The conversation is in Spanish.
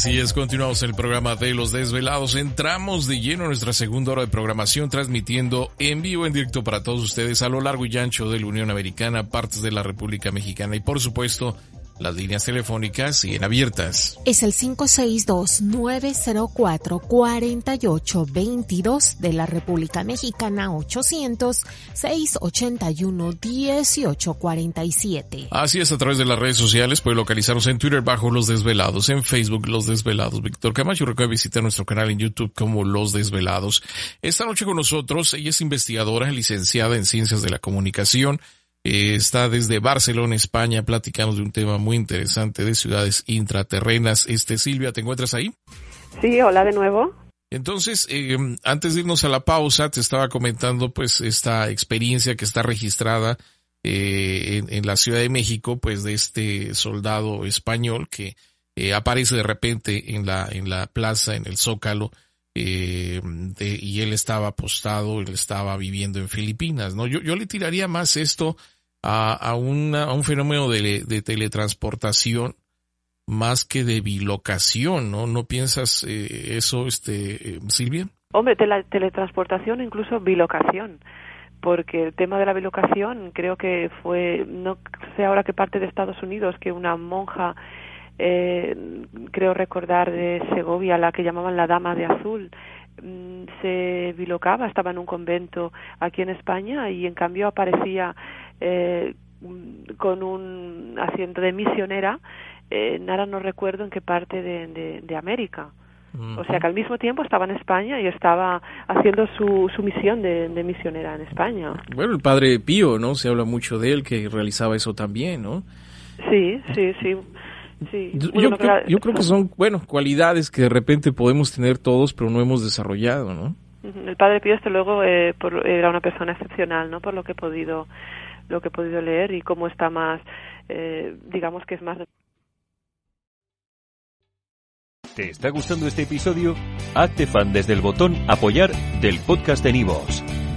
Así es, continuamos el programa de Los Desvelados. Entramos de lleno nuestra segunda hora de programación, transmitiendo en vivo, en directo para todos ustedes a lo largo y ancho de la Unión Americana, partes de la República Mexicana y por supuesto las líneas telefónicas siguen abiertas. Es el 562-904-4822 de la República Mexicana 800-681-1847. Así es, a través de las redes sociales puede localizarnos en Twitter bajo Los Desvelados, en Facebook Los Desvelados. Víctor Camacho, recuerda visitar nuestro canal en YouTube como Los Desvelados. Esta noche con nosotros, ella es investigadora, licenciada en Ciencias de la Comunicación, eh, está desde Barcelona, España, platicando de un tema muy interesante de ciudades intraterrenas. Este, Silvia, ¿te encuentras ahí? Sí, hola de nuevo. Entonces, eh, antes de irnos a la pausa, te estaba comentando pues esta experiencia que está registrada eh, en, la Ciudad de México, pues de este soldado español que aparece de repente en la, en la plaza, en el Zócalo, eh, y él estaba apostado, él estaba viviendo en Filipinas, ¿no? Yo, yo le tiraría más esto a, a, una, un fenómeno de, de, teletransportación más que de bilocación, ¿no? ¿No piensas eh, eso, este, eh, Silvia? Hombre, la teletransportación, incluso bilocación porque el tema de la bilocación creo que fue, no sé ahora qué parte de Estados Unidos, que una monja eh, creo recordar de Segovia, la que llamaban la Dama de Azul, mm, se bilocaba, estaba en un convento aquí en España y en cambio aparecía eh, con un asiento de misionera, eh, nada no recuerdo en qué parte de, de, América. O sea que al mismo tiempo estaba en España y estaba haciendo su, su misión de, de, misionera en España. Bueno, el padre Pío, ¿no? Se habla mucho de él, que realizaba eso también, ¿no? Sí, sí, sí. Sí. Yo, creo que son, bueno, cualidades que de repente podemos tener todos, pero no hemos desarrollado, ¿no? El padre Pío, desde luego, eh, era una persona excepcional, ¿no? Por lo que he podido, lo que he podido leer y cómo está más, eh, digamos que es más. ¿Te está gustando este episodio? Hazte fan desde el botón apoyar del podcast de Nivos.